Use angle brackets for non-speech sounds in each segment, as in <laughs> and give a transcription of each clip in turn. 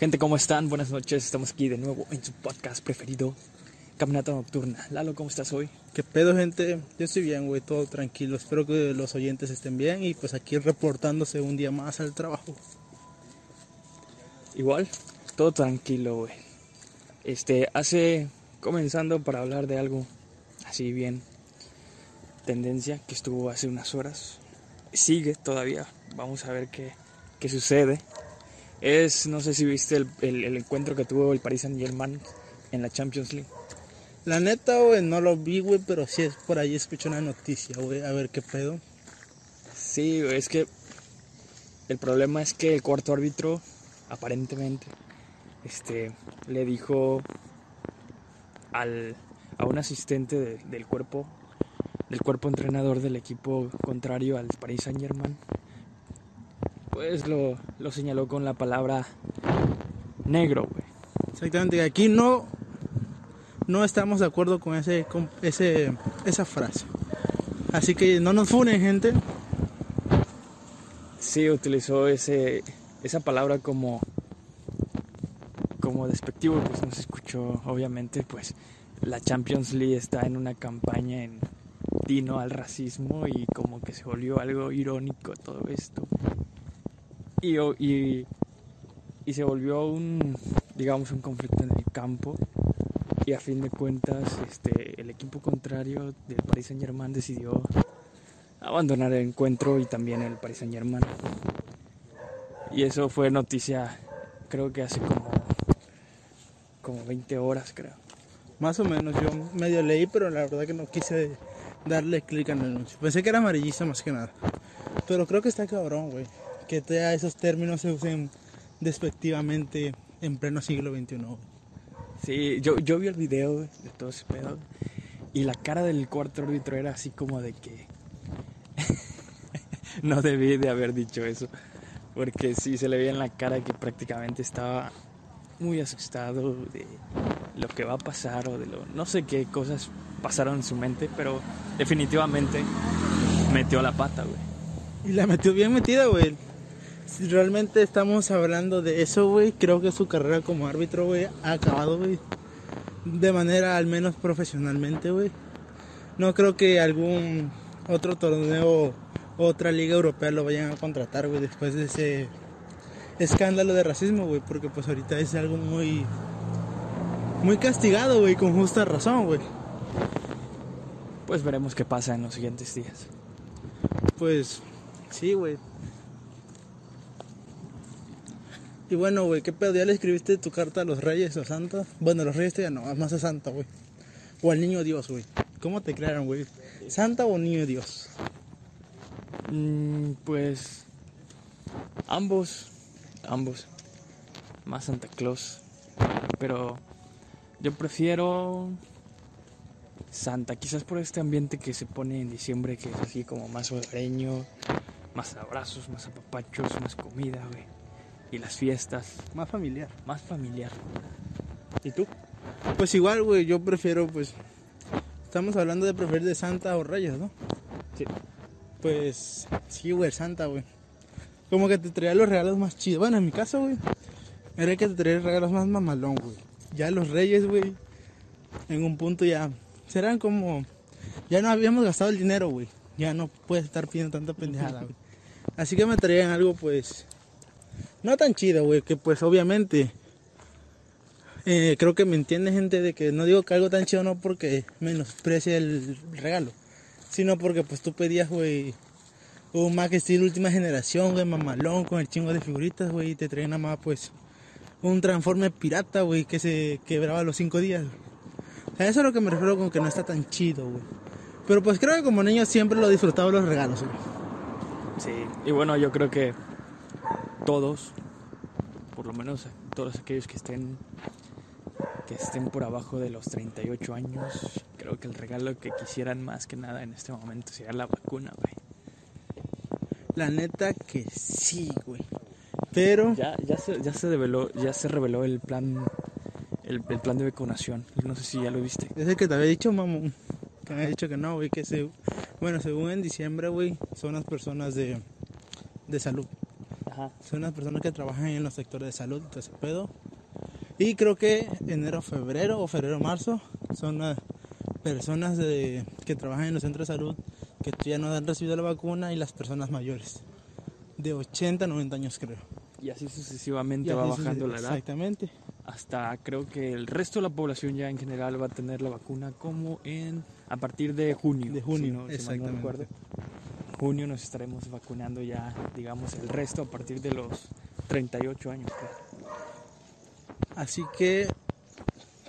Gente, ¿cómo están? Buenas noches. Estamos aquí de nuevo en su podcast preferido, Caminata Nocturna. Lalo, ¿cómo estás hoy? ¿Qué pedo, gente? Yo estoy bien, güey, todo tranquilo. Espero que los oyentes estén bien y pues aquí reportándose un día más al trabajo. Igual, todo tranquilo, güey. Este, hace, comenzando para hablar de algo así bien, tendencia que estuvo hace unas horas. Sigue todavía. Vamos a ver qué, qué sucede. Es, no sé si viste el, el- el encuentro que tuvo el Paris Saint Germain en la Champions League. La neta, güey, no lo vi, güey, pero sí es por ahí escuché una noticia, güey, a ver qué pedo. Sí, güey, es que el problema es que el cuarto árbitro, aparentemente, este, le dijo al, a un asistente de- del cuerpo, del cuerpo entrenador del equipo contrario al Paris Saint Germain, pues lo, lo señaló con la palabra negro, güey. Exactamente, aquí no, no estamos de acuerdo con ese, con ese, esa frase. Así que no nos funen, gente. Sí, utilizó ese, esa palabra como, como despectivo, pues no se escuchó, obviamente, pues la Champions League está en una campaña en tino al racismo y como que se volvió algo irónico todo esto. Y, y, se volvió un, digamos, un conflicto en el campo. Y a fin de cuentas, este, el equipo contrario del Paris Saint Germain decidió abandonar el encuentro y también el Paris Saint Germain. Y eso fue noticia, creo que hace como, como 20 horas, creo. Más o menos, yo medio leí, pero la verdad que no quise darle clic el anuncio. Pensé que era amarillista más que nada. Pero creo que está cabrón, güey. Que ya esos términos se usen despectivamente en pleno siglo XXI. Sí, yo, yo vi el video de todo ese pedo y la cara del cuarto árbitro era así como de que <laughs> no debí de haber dicho eso. Porque sí se le veía en la cara que prácticamente estaba muy asustado de lo que va a pasar o de lo no sé qué cosas pasaron en su mente, pero definitivamente metió la pata, güey. Y la metió bien metida, güey. Realmente estamos hablando de eso, güey, creo que su carrera como árbitro, güey, ha acabado, güey. De manera al menos profesionalmente, güey. No creo que algún otro torneo, otra liga europea lo vayan a contratar, güey, después de ese escándalo de racismo, güey, porque pues ahorita es algo muy muy castigado, güey, con justa razón, güey. Pues veremos qué pasa en los siguientes días. Pues sí, güey. Y bueno, güey, ¿qué pedo? ¿Ya le escribiste tu carta a los reyes o Santa? Bueno, los reyes ya no, más a Santa, güey. O al niño Dios, güey. ¿Cómo te crearon, güey? ¿Santa o niño Dios? Mm, pues ambos, ambos. Más Santa Claus. Pero yo prefiero Santa, quizás por este ambiente que se pone en diciembre, que es así como más hogareño, más abrazos, más apapachos, más comida, güey. Y las fiestas, Más familiar. más familiar. ¿Y tú? Pues igual, güey, yo prefiero, pues. Estamos hablando de preferir de Santa o Reyes, ¿no? Sí. Pues sí, güey, Santa, güey. Como que te traía los regalos más chidos. Bueno, en mi caso, güey, era que te traía regalos más mamalón, güey. Ya los reyes, güey, en un punto ya serán como... Ya no habíamos gastado el dinero, güey. Ya no puedes estar pidiendo tanta pendejada, güey. Así que me traían algo, pues... No tan chido, güey, que pues obviamente... eh, creo que me entiende gente de que no digo que algo tan chido no porque menosprecie el regalo sino porque pues tú pedías, güey, un Mac Steel última generación, güey, mamalón, con el chingo de figuritas, güey, y te traían nada más, pues, un transforme pirata, güey, que se quebraba a los cinco días. O eso es lo que me refiero con que no está tan chido, güey. Pero pues creo que como niño siempre lo disfrutaba los regalos, güey. Sí, y bueno, yo creo que todos, por lo menos todos aquellos que estén que estén por abajo de los 38 años, creo que el regalo que quisieran más que nada en este momento sería la vacuna, güey. La neta que sí, güey. Pero, Ya, ya se, ya se reveló, ya se reveló el plan, el, el plan de vacunación. No sé si ya lo viste. es el que te había dicho, mamón. Que me había dicho que no, güey, que se... Bueno, según en diciembre, güey, son las personas de, de salud. Ajá. Son las personas que trabajan en los sectores de salud todo ese pedo. Y creo que enero, febrero o febrero, marzo son las personas de, que trabajan en los centros de salud que ya no han recibido la vacuna y las personas mayores. De 80 a 90 años creo. Y así sucesivamente Y va así bajando la edad. Exactamente. Hasta creo que el resto de la población ya en general va a tener la vacuna como en a partir de junio. De junio, si no- exactamente. Junio nos estaremos vacunando ya, digamos, el resto a partir de los 38 años. Así que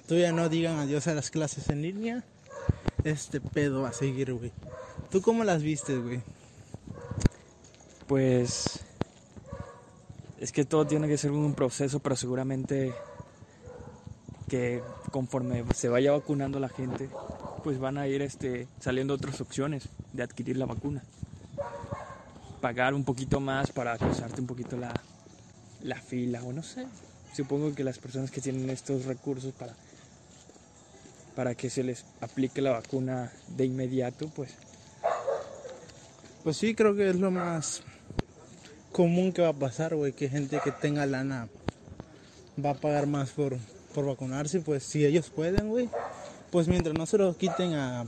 todavía no digan adiós a las clases en línea. Este pedo va a seguir, güey. ¿Tú cómo las viste, güey? Pues es que todo tiene que ser un proceso, pero seguramente que conforme se vaya vacunando la gente, pues van a ir este, saliendo otras opciones de adquirir la vacuna. Pagar un poquito más para cruzarte un poquito la, la fila, o no sé. Supongo que las personas que tienen estos recursos para, para que se les aplique la vacuna de inmediato, pues Pues sí, creo que es lo más común que va a pasar, güey. Que gente que tenga lana va a pagar más por, por vacunarse. Pues si ellos pueden, güey. Pues mientras no se lo quiten a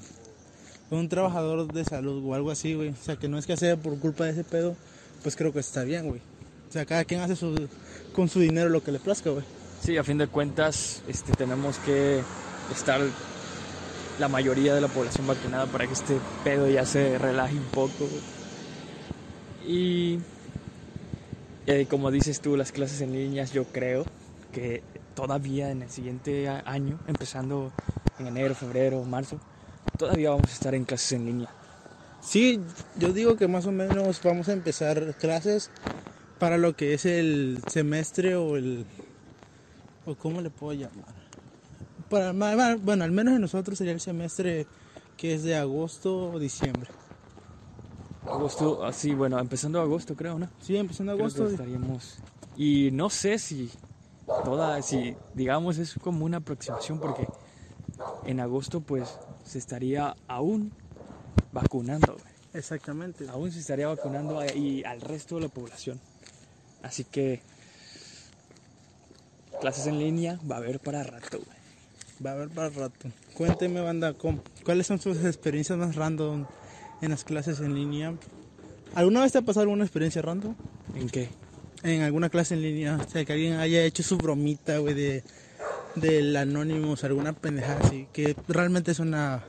un trabajador de salud o algo así, güey. O sea, que no es que sea por culpa de ese pedo, pues creo que está bien, güey. O sea, cada quien hace su, con su dinero lo que le plazca, güey. Sí, a fin de cuentas, este, tenemos que estar la mayoría de la población vacunada para que este pedo ya se relaje un poco. Y eh, como dices tú, las clases en líneas, yo creo que todavía en el siguiente año, empezando en enero, febrero, marzo, todavía vamos a estar en clases en línea. Sí, yo digo que más o menos vamos a empezar clases para lo que es el semestre o el... o cómo le puedo llamar. Para, bueno, al menos en nosotros sería el semestre que es de agosto o diciembre. Agosto, así, bueno, empezando agosto creo, ¿no? Sí, empezando agosto. estaríamos. Y no sé si toda, si digamos es como una aproximación porque en agosto pues se estaría aún vacunando, güey. Exactamente. aún se estaría vacunando a- y al resto de la población. Así que clases en línea va a haber para rato, güey. Va a haber para rato. Cuénteme, banda, ¿cómo- ¿cuáles son sus experiencias más random en las clases en línea? ¿Alguna vez te ha pasado alguna experiencia random? ¿En qué? en alguna clase en línea, o sea, que alguien haya hecho su bromita, güey, de del Anonymous, alguna pendejada así, que realmente es una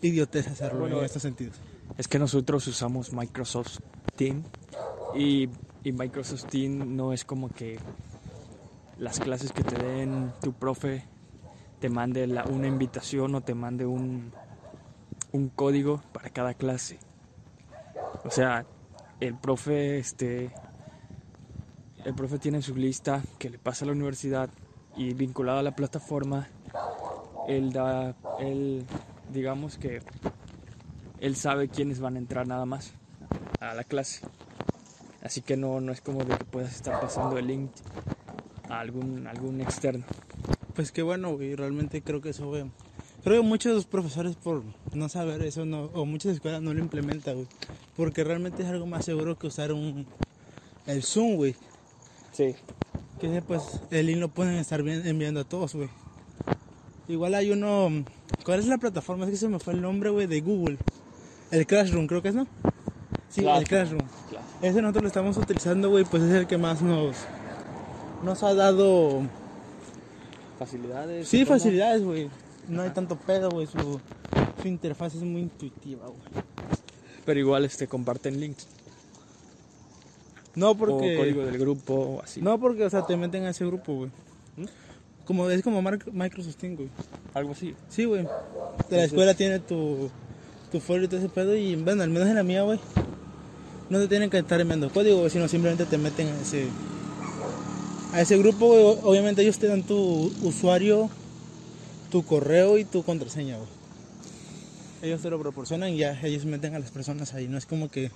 idiotez hacerlo Bueno, en estos sentidos. Es que nosotros usamos Microsoft Team y, y Microsoft Team no es como que las clases que te den tu profe te mande la- una invitación o te mande un, un código para cada clase. O sea, el profe, este, el profe tiene su lista que le pasa a la universidad y vinculado a la plataforma, él da, él, digamos que él sabe quiénes van a entrar nada más a la clase. Así que no, no es como de que puedas estar pasando el link a algún, algún externo. Pues qué bueno, güey, realmente creo que eso, güey. Creo que muchos profesores por no saber eso, no, o muchas escuelas no lo implementan, güey. Porque realmente es algo más seguro que usar un el Zoom, güey. Sí. Que ese, pues el link lo pueden estar enviando a todos, güey. Igual hay uno. ¿Cuál es la plataforma? Es que se me fue el nombre, güey, de Google. El Classroom, creo que es, ¿no? Sí, el Classroom. Ese nosotros lo estamos utilizando, güey, pues es el que más nos. Nos ha dado. Facilidades. Sí, facilidades, güey. No hay tanto pedo, güey. Su, su interfaz es muy intuitiva, güey. Pero igual este comparten links. No O porque. código del grupo o así. No porque, o sea, te meten a ese grupo, güey. Como, es como Microsoft Teams, güey. Algo así. Sí, güey. De la escuela tiene tu, tu folio y todo ese pedo. Y bueno, al menos en la mía, güey. No te tienen que estar enviando código, sino simplemente te meten a ese, a ese grupo, güey. O- Obviamente ellos te dan tu usuario, tu correo y tu contraseña, güey. Ellos te lo proporcionan y ya ellos meten a las personas ahí. No es como que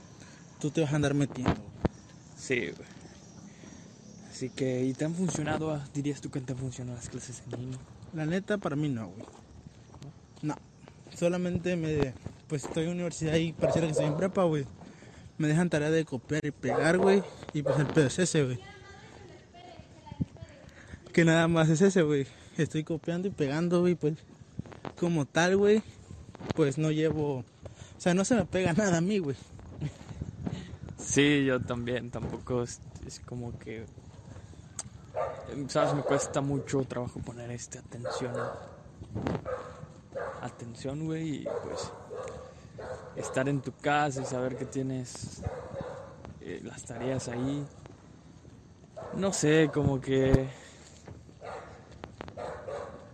tú te vas a andar metiendo. Sí, güey. Así que, ¿y te han funcionado? ¿Dirías tú que te han funcionado las clases en línea? La neta, para mí no, güey. No. Solamente me. Pues estoy en universidad y pareciera que estoy en prepa, güey. me dejan tarea de copiar y pegar, güey. Y pues el pedo es ese, güey. Que nada más es ese, güey. Estoy copiando y pegando, güey, pues como tal, güey, pues no llevo, o sea, no se me pega nada a mí, güey. Sí, yo también, tampoco es, es como que, sabes, me cuesta mucho trabajo poner este atención, atención, güey, y pues estar en tu casa y saber que tienes eh, las tareas ahí. No sé, como que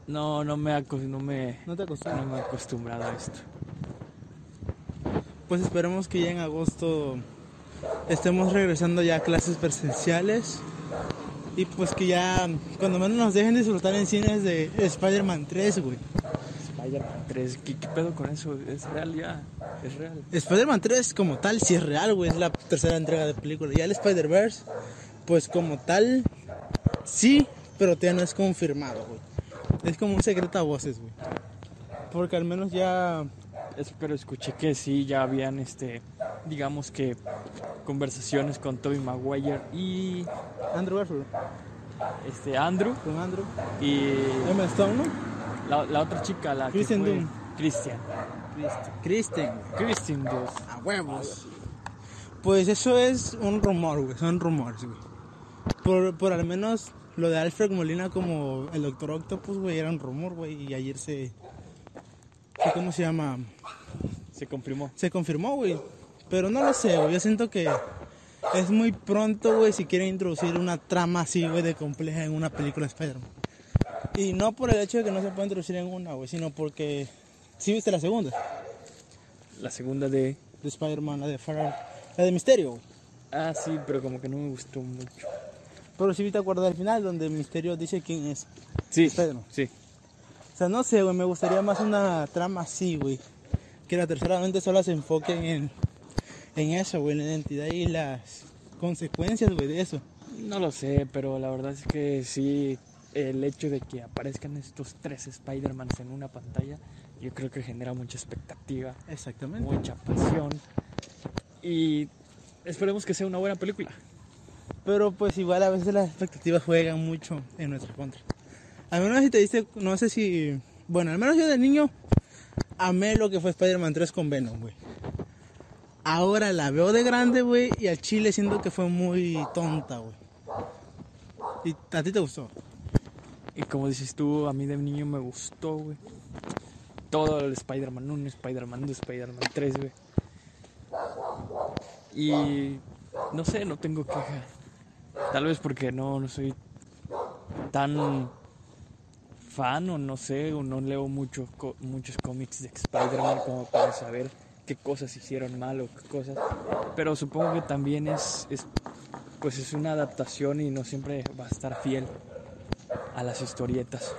no, no me, no me, ¿No te acostumbras? no me he acostumbrado a esto. Pues esperemos que ya en agosto estemos regresando ya a clases presenciales. Y pues que ya, cuando menos nos dejen disfrutar en cines de Spider-Man 3, güey. Spider-Man 3, ¿qué, qué pedo con eso? ¿Es real ya? ¿Es real? Spider-Man 3 como tal, sí es real, güey, es la tercera entrega de película. Ya el Spider-Verse, pues como tal, sí, pero todavía no es confirmado, güey. Es como un secreto a voces, güey. Porque al menos ya... Es- pero escuché que sí, ya habían, este, digamos que conversaciones con Tobey Maguire y Andrew Garfield, este Andrew con Andrew. y Emma Stone, ¿no? la, la otra chica, la Kristen que fue Dunst. Christian. Kristen, Kristen Dunst. a huevos. Pues eso es un rumor, güey, son rumores, güey. Por, por al menos lo de Alfred Molina como el Doctor Octopus, güey, era un rumor, güey, y ayer se- ¿Cómo se llama? Se confirmó. Se confirmó, güey. Pero no lo sé, güey. Yo siento que es muy pronto, güey, si quieren introducir una trama así, güey, de compleja en una película de Spider-Man. Y no por el hecho de que no se pueda introducir en una, güey, sino porque... ¿Sí viste la segunda? La segunda de... De Spider-Man, la de Far... La de Misterio, güey. Ah, sí, pero como que no me gustó mucho. Pero sí te acuerdas del final, donde Misterio dice quién es. Sí, Spider-Man. sí. O sea, no sé, güey, me gustaría más una trama así, güey. Que la tercera mente solo se enfoquen en, en eso, güey, en la identidad y las consecuencias, güey, de eso. No lo sé, pero la verdad es que sí, el hecho de que aparezcan estos tres Spider-Mans en una pantalla, yo creo que genera mucha expectativa, Exactamente. mucha pasión. Y esperemos que sea una buena película. Pero pues igual a veces las expectativas juegan mucho en nuestra contra. Al menos si te dice, no sé si... Bueno, al menos yo de niño amé lo que fue Spider-Man 3 con Venom, güey. Ahora la veo de grande, güey, y al chile siento que fue muy tonta, güey. ¿Y a ti te gustó? Y como dices tú, a mí de niño me gustó, güey. Todo el Spider-Man 1, Spider-Man 2, Spider-Man 3, güey. Y no sé, no tengo queja. Tal vez porque no, no soy tan fan o no sé, o no leo mucho, muchos cómics de Spider-Man como para saber qué cosas hicieron mal o qué cosas. Pero supongo que también es, es pues es una adaptación y no siempre va a estar fiel a las historietas.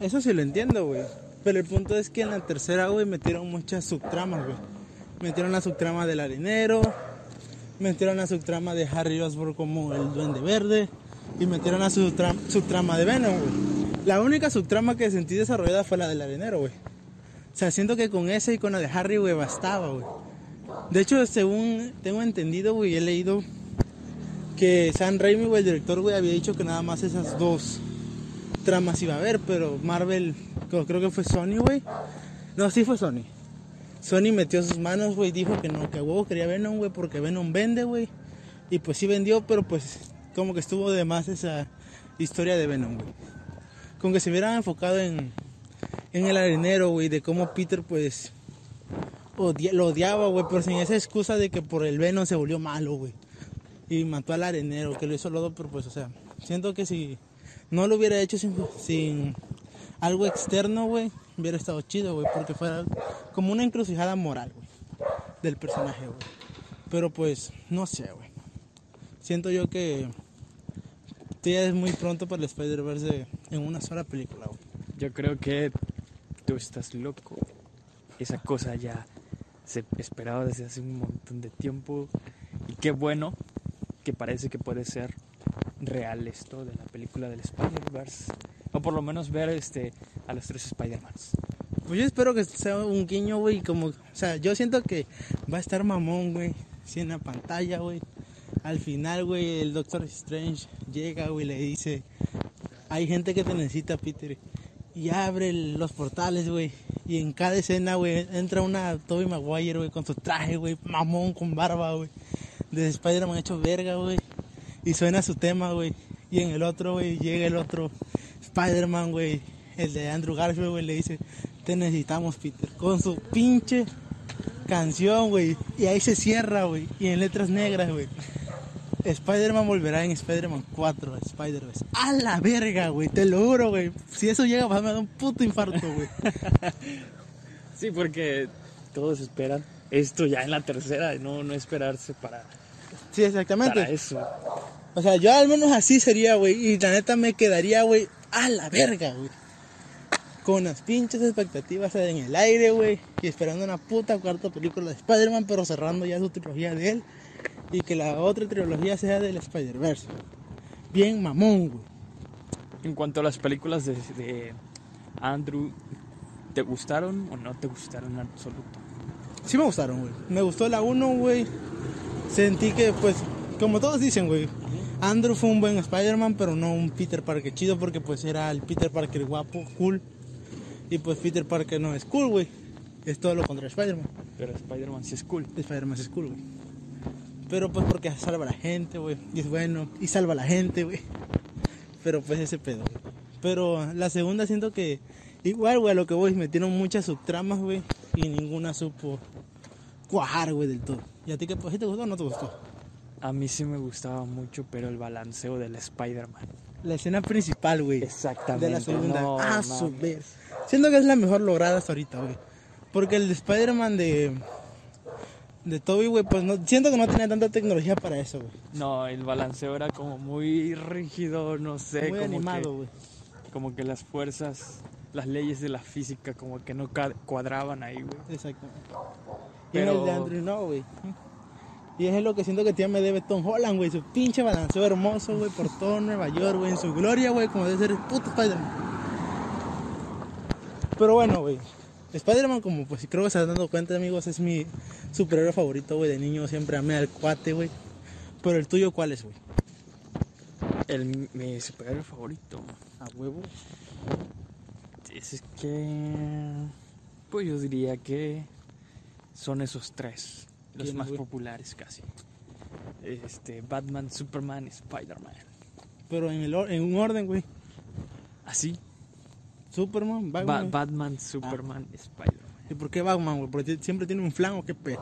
Eso sí lo entiendo, güey. Pero el punto es que en la tercera, güey, metieron muchas subtramas, güey. Metieron la subtrama del arenero, metieron la subtrama de Harry Osborn como el duende verde, y metieron la subtra- subtrama de Venom, güey. La única subtrama que sentí desarrollada fue la del arenero, güey. O sea, siento que con esa y con la de Harry, güey, bastaba, güey. De hecho, según tengo entendido, güey, he leído que Sam Raimi, güey, el director, güey, había dicho que nada más esas dos tramas iba a haber, pero Marvel, creo, que fue Sony, güey. No, sí fue Sony. Sony metió sus manos, güey, dijo que no, que huevo quería Venom, güey, porque Venom vende, güey. Y pues sí vendió, pero pues como que estuvo de más esa historia de Venom, güey. Con que se hubieran enfocado en, en el arenero, güey, de cómo Peter, pues, lo odiaba, güey, pero sin esa excusa de que por el Venom se volvió malo, güey. Y mató al arenero, que lo hizo lodo, pero pues, o sea, siento que si no lo hubiera hecho sin, sin algo externo, güey, hubiera estado chido, güey, porque fuera como una encrucijada moral, güey, del personaje, güey. Pero pues, no sé, güey. Siento yo que todavía es muy pronto para el Spider-Verse de- en una sola película, güey. Yo creo que tú estás loco. Esa cosa ya se esperaba desde hace un montón de tiempo. Y qué bueno que parece que puede ser real esto de la película del Spider-Verse. O por lo menos ver este a los tres Spider-Mans. Pues yo espero que sea un guiño, güey, como, o sea, yo siento que va a estar mamón, güey, sí en la pantalla, güey. Al final, güey, el Doctor Strange llega, güey, le dice, hay gente que te necesita, Peter. Y abre los portales, güey. Y en cada escena, güey, entra una Tobey Maguire, güey, con su traje, güey, mamón, con barba, güey. De Spider-Man hecho verga, güey. Y suena su tema, güey. Y en el otro, güey, llega el otro Spider-Man, güey. El de Andrew Garfield, güey, le dice, te necesitamos, Peter. Con su pinche canción, güey. Y ahí se cierra, güey. Y en letras negras, güey. Spider-Man volverá en Spider-Man 4, Spider-Verse. A la verga, güey. Te lo juro, güey. Si eso llega me da un puto infarto, güey. <laughs> Sí, porque todos esperan esto ya en la tercera, no, no esperarse para, Sí, exactamente. para eso. O sea, yo al menos así sería, güey. Y la neta me quedaría, güey, a la verga, güey. Con las pinches expectativas en el aire, güey. Y esperando una puta cuarta película de Spider-Man, pero cerrando ya su trilogía de él. Y que la otra trilogía sea del Spider-Verse. Bien mamón, güey. En cuanto a las películas de, de Andrew, ¿te gustaron o no te gustaron en absoluto? Sí me gustaron, güey. Me gustó la 1, güey. Sentí que, pues, como todos dicen, güey. Andrew fue un buen Spider-Man, pero no un Peter Parker chido, porque pues era el Peter Parker guapo, cool. Y pues Peter Parker no es cool, güey. Es todo lo contrario a Spider-Man. Pero Spider-Man sí es cool. Spider-Man es cool, güey. Pero pues porque salva a la gente, güey. Y es bueno. Y salva a la gente, güey. Pero pues ese pedo. Pero la segunda siento que igual, güey, a lo que voy, metieron muchas subtramas, güey. Y ninguna supo cuajar, güey, del todo. ¿Y a ti qué pues, ¿sí te gustó o no te gustó? A mí sí me gustaba mucho, pero el balanceo del Spider-Man. La escena principal, güey. Exactamente. De la segunda. No, mames. su vez. Siento que es la mejor lograda hasta ahorita, güey. Porque el de Spider-Man de. De Toby, güey, pues no, siento que no tenía tanta tecnología para eso, güey. No, el balanceo era como muy rígido, no sé, Muy como animado, güey. como que las fuerzas, las leyes de la física como que no cuadraban ahí, güey. Exactamente. Y en el de Andrew no, güey. Y es lo que siento que tía me debe Tom Holland, güey. Su pinche balanceo hermoso, güey, por todo Nueva York, güey. En su gloria, güey, como debe ser el puto Spider-Man. Pero bueno, güey. Spider-Man, como pues creo que se han dado cuenta, amigos, es mi superhéroe favorito, güey. De niño siempre amé al cuate, güey. Pero el tuyo, ¿cuál es, güey? El, mi superhéroe favorito. A huevo. Es que. Pues yo diría que son esos tres. Los ¿Quiénes, más güey? populares casi. Este, Batman, Superman, Spider-Man. Pero en, el, or- en un orden, güey. Así. Superman, Ba- Batman. Batman, Superman, Spider-Man. ¿Y por qué Batman, güey? Porque siempre tiene un flan o qué pe.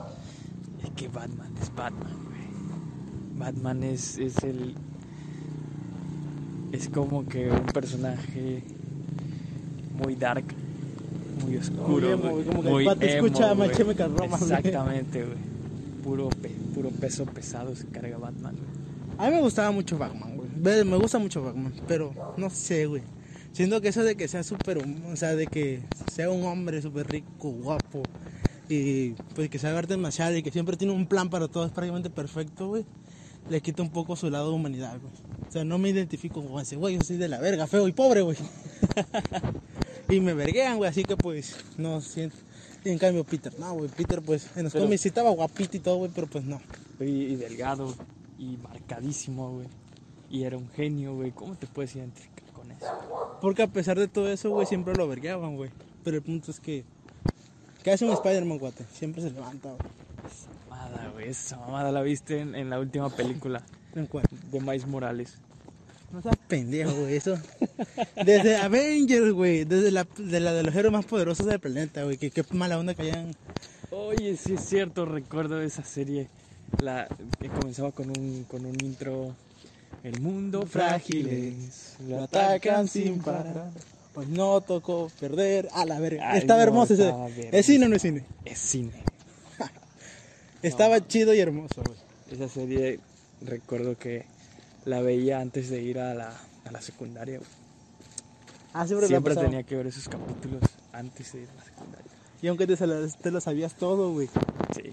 Es que Batman es Batman, güey. Batman es, es el. Es como que un personaje muy dark, muy oscuro. emo, güey, güey, como que muy escucha emo. Chemical Romance, güey. Exactamente, güey. Puro, pe- puro peso pesado se carga Batman, güey. A mí me gustaba mucho Batman, güey. Me gusta mucho Batman, pero no sé, güey. Siento que eso de que sea súper, o sea, de que sea un hombre súper rico, guapo, y pues que sabe artes marciales y que siempre tiene un plan para todo, es prácticamente perfecto, güey. Le quita un poco su lado de humanidad, güey. O sea, no me identifico con ese, güey, yo soy de la verga, feo y pobre, güey. <laughs> y me verguean, güey, así que pues, no siento. Y en cambio, Peter, no, güey, Peter, pues, en los Pero- cómics sí estaba guapito y todo, güey, pero pues no. Y, y delgado y marcadísimo, güey. Y era un genio, güey. ¿Cómo te puedes identificar con eso? Porque a pesar de todo eso, güey, siempre lo vergueaban, güey. Pero el punto es que. ¿Qué hace un Spider-Man, guate? Siempre se levanta, güey. Esa mamada, güey. Esa mamada la viste en, en la última película <laughs> ¿En cuál? de Miles Morales. No seas pendejo, güey, eso. Desde Avengers, güey. Desde la de, la de los héroes más poderosos del planeta, güey. Que qué mala onda que hayan. Oye, sí es cierto, recuerdo esa serie. La que comenzaba con un, con un intro. El mundo frágil es, Lo atacan sin parar. Pues no tocó perder. A la verga. Ay, Estaba no, hermoso ese. estaba. ¿Es cine o no es cine? Es cine. <laughs> Estaba chido y hermoso, güey. Esa serie recuerdo que la veía antes de ir a la, a la secundaria. güey. Ah, siempre, Siempre tenía que ver esos capítulos antes de ir a la secundaria. Y aunque te, te lo sabías todo, güey. Sí,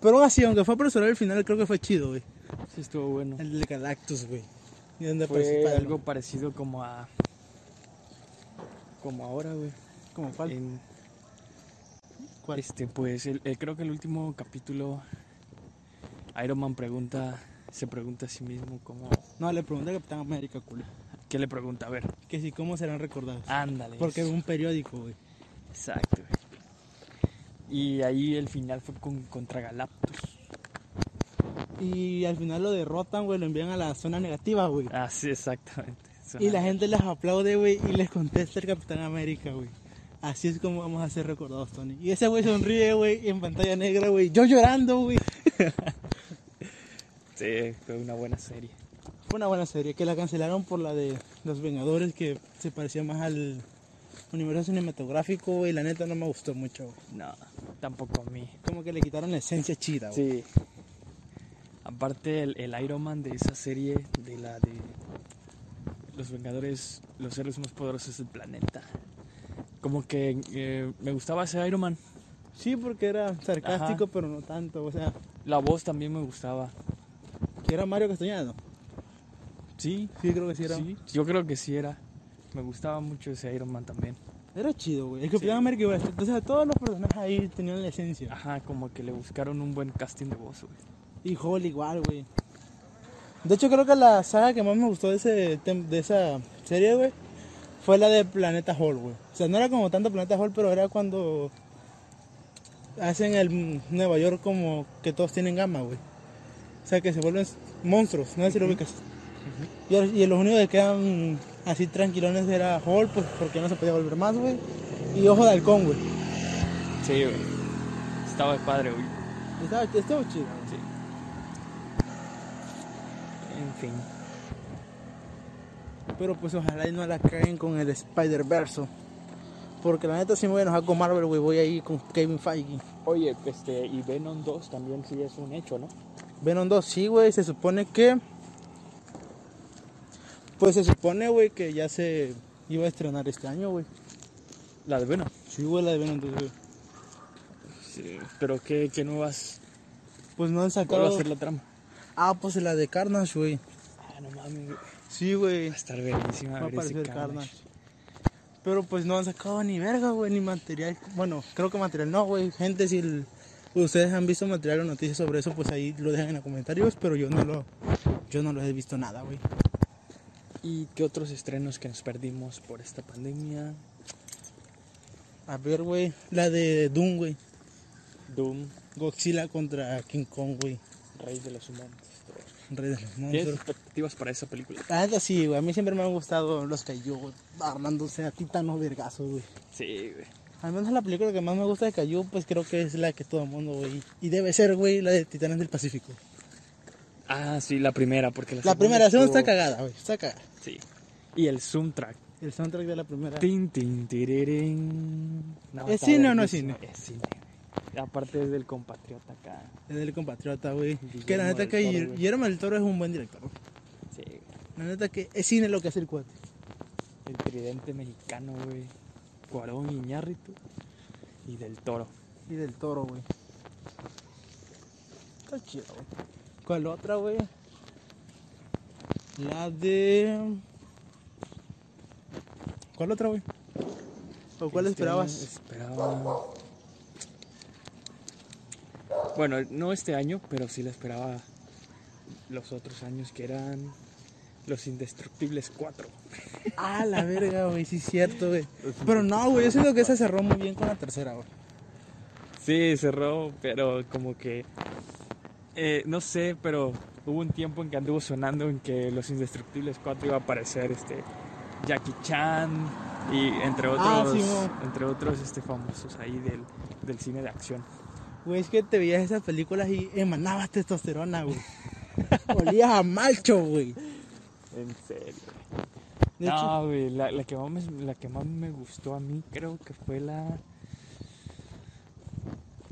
Pero aún así, aunque fue apresurado el final, creo que fue chido, güey. Sí estuvo bueno. El de Galactus, güey. Y apareció Fue algo parecido como a. Como ahora, güey. como cuál. En- ¿Cuál? Este, pues el- el- creo que el último capítulo Iron Man pregunta, se pregunta a sí mismo cómo, No, le pregunté a Capitán América, culo. ¿qué le pregunta? A ver, Que si, ¿cómo serán recordados? ándale. Porque es un periódico, güey. Exacto. güey. Y ahí el final fue con, contra Galactus. Y al final lo derrotan, güey, lo envían a la zona negativa, güey. Ah, sí, exactamente. Y la gente les aplaude, güey, y les contesta el Capitán América, güey. Así es como vamos a ser recordados, Tony. Y ese güey sonríe, güey, en pantalla negra, güey. Yo llorando, güey. <laughs> Sí, fue una buena serie. Fue una buena serie, que la cancelaron por la de Los Vengadores, que se parecía más al universo cinematográfico, güey. La neta no me gustó mucho, güey. No, tampoco a mí. Como que le quitaron la esencia chida, güey. Sí. Aparte, el, el Iron Man de esa serie, de la de Los Vengadores, los héroes más poderosos del planeta. Como que eh, me gustaba ese Iron Man. Sí, porque era sarcástico, Ajá. pero no tanto. O sea, La voz también me gustaba. que era Mario Castañeda. Sí, Sí, creo que sí era. sí, yo creo que sí era. Me gustaba mucho ese Iron Man también. Era chido, güey. El Capitán Sí. América, sea, todos los personajes ahí tenían la esencia. Ajá, como que le buscaron un buen casting de voz, güey. Y Hall igual, güey. De hecho, creo que la saga que más me gustó de, ese, de esa serie, güey, fue la de Planeta Hall, güey. O sea, no era como tanto Planeta Hall, pero era cuando hacen el Nueva York como que todos tienen gama, güey. O sea, que se vuelven monstruos, no sé si lo ubicas. Y, y los únicos que quedan así tranquilones era Hall, pues porque no se podía volver más, güey. Y Ojo de Halcón, güey. Sí, güey. Estaba padre, güey. Estaba, estaba chido. Sí. En fin. Pero pues ojalá y no la caguen con el Spider-Verse. Porque la neta sí me voy a enojar con Marvel, güey. Voy ahí con Kevin Feige. Oye, este, y Venom 2 también sí es un hecho, ¿no? Venom 2, sí, güey. Se supone que... Pues se supone, güey, que ya se iba a estrenar este año, güey. La de Venom. Sí, güey, la de Venom 2, güey. Sí. Pero qué, qué nuevas. Pues no han ¿Cuál va sacado... a ser la trama? Ah, pues la de Carnage, güey. Ah, no mames, güey. Sí, güey. Va a estar bellísima Va a ver ese Carnage. Carnage. Pero pues no han sacado ni verga, güey, ni material. Bueno, creo que material no, güey. Gente, si el- ustedes han visto material o noticias sobre eso, pues ahí lo dejan en los comentarios. Pero yo no lo, yo no lo he visto nada, güey. ¿Y qué otros estrenos que nos perdimos por esta pandemia? A ver, güey, la de Doom, güey. Doom, Godzilla contra King Kong, güey. Rey de los Humanos. Rey de los ¿Tienes monstruos. expectativas para esa película? La neta sí, güey. A mí siempre me han gustado los Kaiju, güey. Armándose a titanos vergazos, güey. Sí, güey. Al menos la película que más me gusta de Kaiju, pues creo que es la que todo el mundo, güey. Y debe ser, güey, la de Titanes del Pacífico. Ah, sí, la primera, porque la, La primera, la segunda está cagada, güey. Está cagada. Sí. Y el soundtrack. El soundtrack de la primera. Tin, tin, tirirín. No, ¿Es cine o no es verguísima. Es cine. Aparte es del compatriota acá. Es del compatriota, güey. Que la neta que Guillermo del Toro es un buen director. güey. Sí. La neta que es cine lo que hace el cuate. El tridente mexicano, güey. Cuarón, Iñárritu y del Toro. Y del Toro, güey. Está chido, güey. ¿Cuál otra, güey? La de... ¿Cuál otra, güey? ¿O cuál Este, esperabas? Esperaba. Bueno, no este año, pero sí la esperaba los otros años que eran Los Indestructibles 4. <laughs> Ah, la verga, güey, sí es cierto, güey. Pero no, güey, yo siento que esa cerró muy bien con la tercera, güey. Sí, cerró, pero como que. eh, no sé, pero hubo un tiempo en que anduvo sonando en que Los Indestructibles 4 iba a aparecer este Jackie Chan y entre otros, Ah, sí, mo. entre otros este, famosos ahí del, del cine de acción. Güey, es que te veías esas películas y emanabas testosterona, güey. <laughs> Olías a macho, güey. En serio. De hecho, No, güey, la, la que más me, la que más me gustó a mí creo que fue la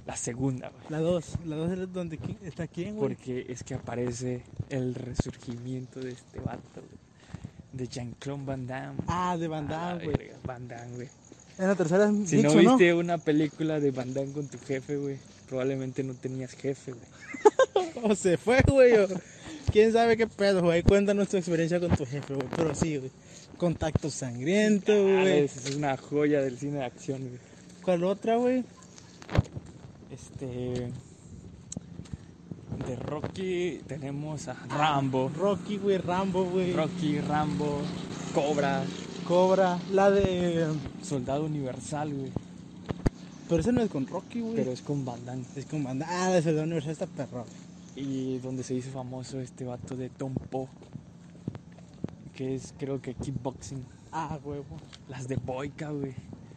la segunda, güey. la dos, la dos es donde está quién, güey. Porque es que aparece el resurgimiento de este vato, güey. De Jean-Claude Van Damme. Ah, de Van Damme, güey. verga, Van Damme, güey. En la tercera es Si Nixon, no ¿no? viste una película de Van Damme con tu jefe, güey, probablemente no tenías jefe, güey. <laughs> O se fue, güey. o quién sabe qué pedo, güey. Cuéntanos tu experiencia con tu jefe, güey. Pero sí, güey. Contacto sangriento, Ah, güey. es, es una joya del cine de acción, güey. ¿Cuál otra, güey? Este. De Rocky tenemos a Rambo. Rocky, güey, Rambo, güey. Rocky, Rambo, Cobra, Cobra. La de. Soldado Universal, güey. Pero ese no es con Rocky, güey. Pero es con Van Damme. Es con banda. Ah, de Soldado Universal está perro. Y donde se hizo famoso este vato de Tom Po. Que es, creo que kickboxing. Ah, huevo. Las de Boyka, güey.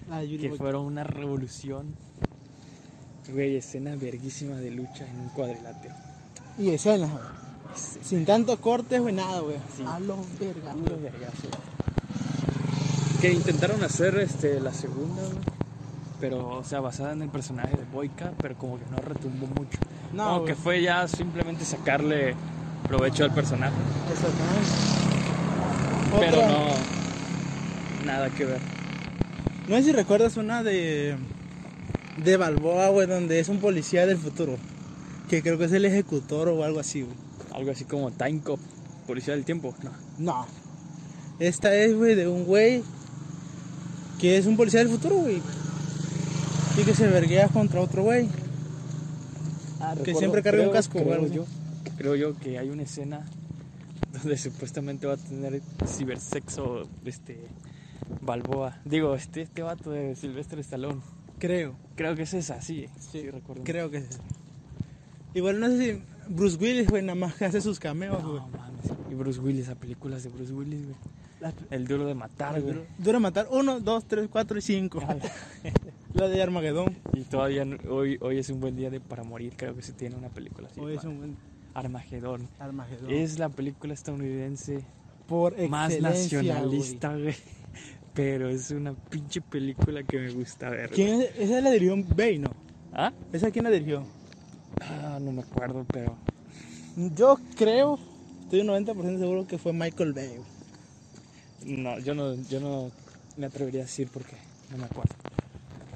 Yuri Que fueron una revolución. Güey, escena verguísima de lucha en un cuadrilátero. Y escenas, güey. Sin tanto cortes, güey, nada, güey. Sí. A los verga, puro güey. vergazo. Que intentaron hacer este, la segunda, güey. Pero, o sea, basada en el personaje de Boyka, pero como que no retumbó mucho. No, como que fue ya simplemente sacarle provecho al personaje. Exactamente. Pero Otra- no. Nada que ver. No sé si recuerdas una de. De Balboa, güey, donde es un policía del futuro. Que creo que es el ejecutor o algo así, güey. Algo así como Time Cop, Policía del Tiempo. No. No. Esta es, güey, de un güey que es un policía del futuro, güey. Y que se verguea contra otro güey. Que siempre carga un casco creo yo, creo yo que hay una escena <laughs> donde supuestamente va a tener cibersexo este Balboa. Digo, este, este vato de Silvestre Stallone. Creo. Creo que es esa, sí. Sí, recuerdo. Creo que es. Igual no sé si Bruce Willis, güey, nada más que hace sus cameos, güey. No mames. Y Bruce Willis, a películas de Bruce Willis, güey. El duro de matar, güey. Dura matar uno, dos, tres, cuatro y cinco. <laughs> La de Armagedón. Y todavía no- hoy, hoy es un buen día de para morir. Creo que se tiene una película así. Hoy es un buen Armagedón. Armagedón. Es la película estadounidense por más nacionalista, güey. <laughs> Pero es una pinche película que me gusta ver. ¿Quién es? Esa la dirigió Bay, ¿no? ¿Ah? ¿Esa quién la dirigió? Ah, no me acuerdo, pero. Yo creo, estoy un 90% seguro que fue Michael Bay. No, yo no, yo no me atrevería a decir porque no me acuerdo.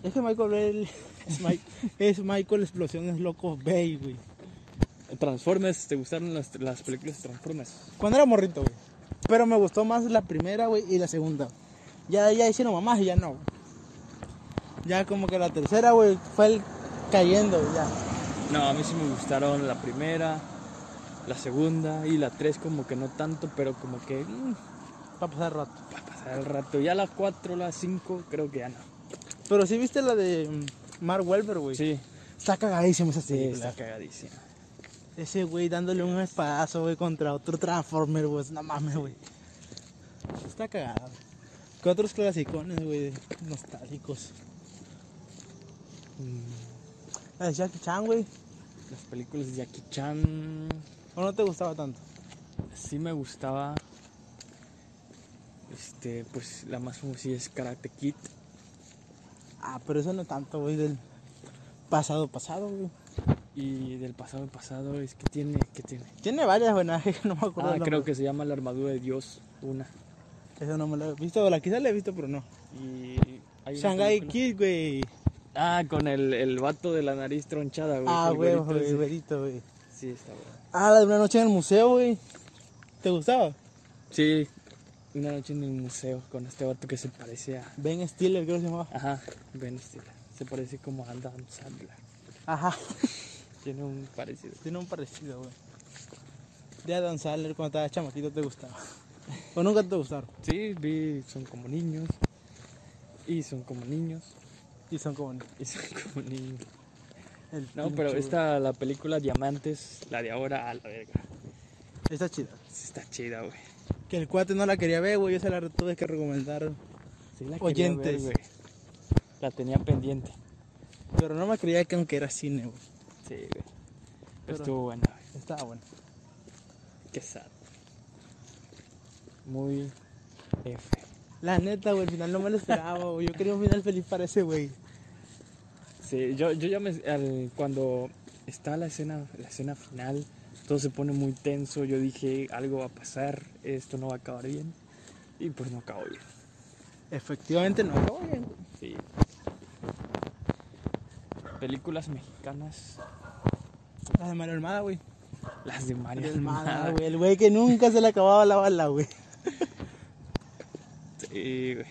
Es que Michael Bay <laughs> es, Mike- es Michael Explosiones Locos Bay, güey. Transformers, ¿te gustaron las, las películas de Transformers? Cuando era morrito, güey. Pero me gustó más la primera, güey, y la segunda. Ya, ya hicieron mamás y ya no. Ya como que la tercera, güey, fue el cayendo, ya. No, a mí sí me gustaron la primera, la segunda y la tres como que no tanto, pero como que mm, Para pasar rato. para pasar el rato. Ya la cuatro, la cinco, creo que ya no. Pero sí viste la de mm, Mark Wahlberg, güey. Sí, Está cagadísima esa sí, película. está cagadísima. Ese güey dándole un espadazo, güey, contra otro Transformer, güey. No mames, güey. Está cagado. ¿Qué otros clasicones, güey, nostálgicos? Mm, La de Jackie Chan, güey. Las películas de Jackie Chan ¿O no te gustaba tanto? sí me gustaba. Este, pues la más famosa es Karate Kid. Ah, pero eso no tanto, güey, del pasado, pasado, güey. Y del pasado pasado es que tiene, que tiene. Tiene varias, güey, <laughs> no me acuerdo. Ah, creo nombre. que se llama La Armadura de Dios, una. Eso no me lo he visto, la quizás la he visto, pero no. Y hay Shanghai Kid, güey. Ah, con el, el vato de la nariz tronchada, güey. Ah, güey, güey, güerito, güey. Sí, está bueno. Ah, la de una noche en el museo, güey. ¿Te gustaba? Sí, una noche en el museo con este vato que se parece a. Ben Stiller, creo que se llamaba. Ajá, Ben Stiller. Se parece como a Adam Sandler. Ajá. Tiene un parecido. Tiene un parecido, güey. De Adam Sandler cuando estabas chamaquito te gustaba. <laughs> ¿O nunca te gustaron? Sí, vi, son como niños. Y son como niños. Y son como... Y son como niños. el No, pero esta, la película Diamantes, la de ahora, a la verga. Está chida. Sí está chida, güey. Que el cuate no la quería ver, güey. Yo se la tuve que recomendar. Sí la quería Oyentes. ver. La tenía pendiente. Pero no me creía que aunque era cine, güey. Sí, güey. Pero Pero- estuvo buena, güey. Estaba bueno. Qué sad. Muy F. La neta, güey, el final no me lo esperaba, güey. Yo quería un final feliz para ese güey. Sí, yo, yo ya me... al- cuando está la escena, la escena final, todo se pone muy tenso. Yo dije, algo va a pasar, esto no va a acabar bien. Y pues no acabó bien. Efectivamente no acabó bien. Sí. Películas mexicanas, La de Mario Almada, güey. las de Mario Almada. güey. El güey que nunca se le acababa la bala, güey. <laughs> Sí, güey.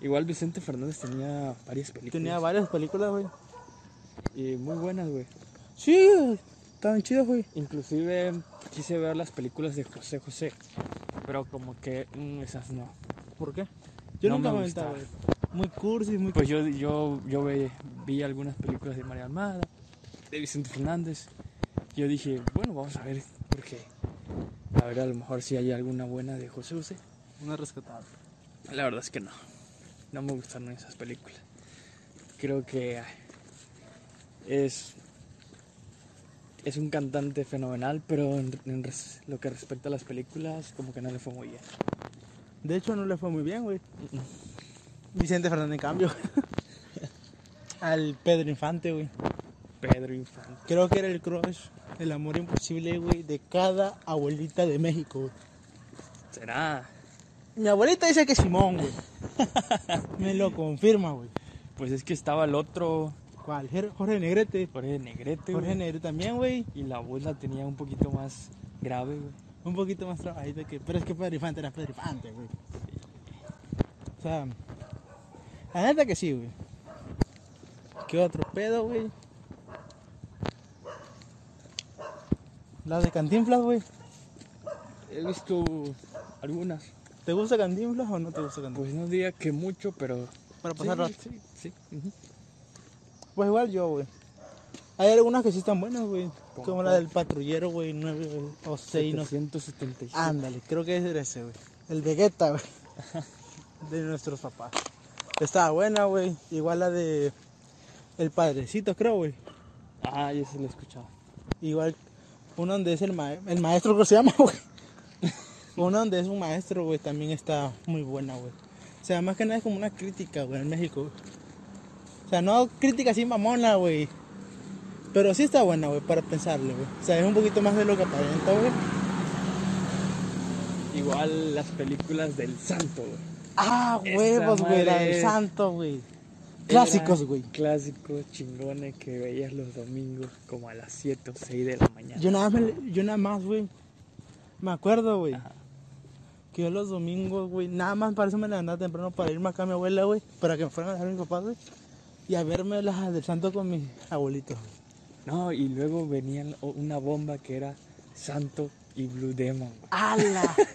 Igual Vicente Fernández tenía varias películas. Tenía varias películas, güey. Y muy buenas, güey. Sí, estaban chidos, güey. Inclusive quise ver las películas de José José, pero como que mm, esas no. ¿Por qué? Yo No nunca me aventaba, güey. Muy cursi, muy Pues yo, yo, yo ve- vi algunas películas de María Almada, de Vicente Fernández. Yo dije, bueno, vamos a ver, porque a ver, a lo mejor si hay alguna buena de José José. Una rescatada. La verdad es que no. No me gustaron esas películas. Creo que es es un cantante fenomenal, pero en, en res- lo que respecta a las películas, como que no le fue muy bien. De hecho, no le fue muy bien, güey. Vicente Fernández, en cambio. <laughs> Al Pedro Infante, güey. Pedro Infante. Creo que era el crush, el amor imposible, güey, de cada abuelita de México, güey. ¿Será? Mi abuelita dice que Simón, güey. <laughs> Me lo confirma, güey. Pues es que estaba el otro, Jorge Negrete. Jorge Negrete, Jorge güey, Negrete también, güey. y la voz la tenía un poquito más grave, güey. Un poquito más trabajito que. Pero es que Pedro Infante era Pedro Infante, güey. O sea. La neta que sí, güey. ¿Qué otro pedo, güey? La de Cantinflas, güey. He visto algunas, ¿Te gusta Cantinflas o no te gusta Cantinflas? pues no diría que mucho, pero... Para pasar sí, rato. Sí. Pues igual yo, güey. Hay algunas que sí están buenas, güey. ¿Cómo Como la del patrullero, güey. 9 o 6, no sé. 777. Ándale, creo que es ese, güey. El Vegeta, güey. De nuestros papás. Estaba buena, güey. Igual la de El Padrecito, creo, güey. Ah, ya se lo he escuchado. Igual uno donde es el, ma- el maestro, ¿cómo se llama, <laughs> güey? Uno donde es un maestro, güey, también está muy buena, güey. O sea, más que nada es como una crítica, güey, en México. O sea, no crítica así mamona, güey. Pero sí está buena, güey, para pensarle, güey. O sea, es un poquito más de lo que aparenta, güey. Igual las películas del santo, güey. Ah, huevos, güey, la del santo, güey. Clásicos, güey. Clásicos, chingones que veías los domingos como a las 7 o 6 de la mañana. Yo nada más, me- yo nada más, güey. Me acuerdo, güey. Que yo los domingos, güey, nada más para eso me levantaba temprano para irme acá a mi abuela, güey. Para que me fueran a dejar mis papás, güey. Y a verme las del santo con mis abuelitos. No, y luego venía una bomba que era Santo y Blue Demon. ¡Hala! <laughs>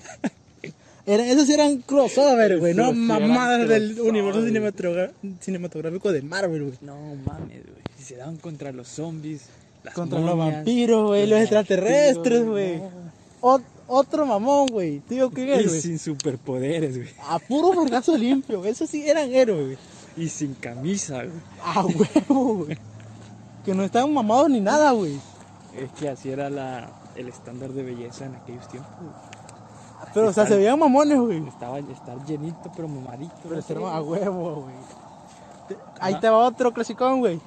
Era, esos eran crossover, güey, no sí mamadas del universo cinematográfico de Marvel, güey. No mames, güey. Y se daban contra los zombies, las Contra los vampiros, güey, los extraterrestres, güey. no. Otro mamón, güey. Tío, ¿quién es, Y sin superpoderes, güey. A puro vergazo limpio. Esos sí eran héroes, güey. Y sin camisa, güey. A huevo, güey. Que no estaban mamados ni nada, güey. Es que así era la, el estándar de belleza en aquellos tiempos. güey. Pero, o sea, se veían mamones, güey. Estaba estar llenito, pero mamadito. Pero no se sé. a huevo, güey. Te- Ahí te va otro clasicón, güey.